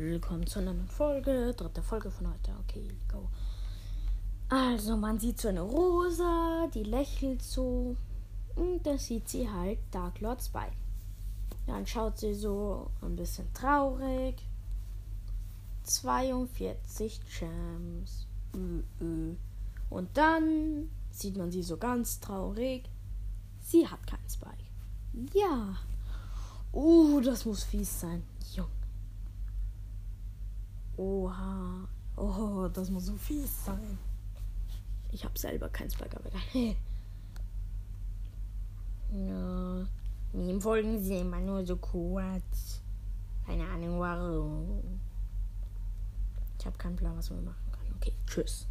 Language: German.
willkommen zu einer neuen Folge. Dritte Folge von heute. Okay, go. Also, man sieht so eine Rosa, die lächelt so. Und da sieht sie halt Dark Lord Spike. Dann schaut sie so ein bisschen traurig. 42 Gems. Und dann sieht man sie so ganz traurig. Sie hat keinen Spike. Ja. Uh, das muss fies sein. Oha. Oh, das muss so fies sein. Ich habe selber keinen Spike, aber egal. ja. Meme folgen sie immer nur so kurz. Keine Ahnung warum. Ich habe keinen Plan, was wir machen können. Okay, tschüss.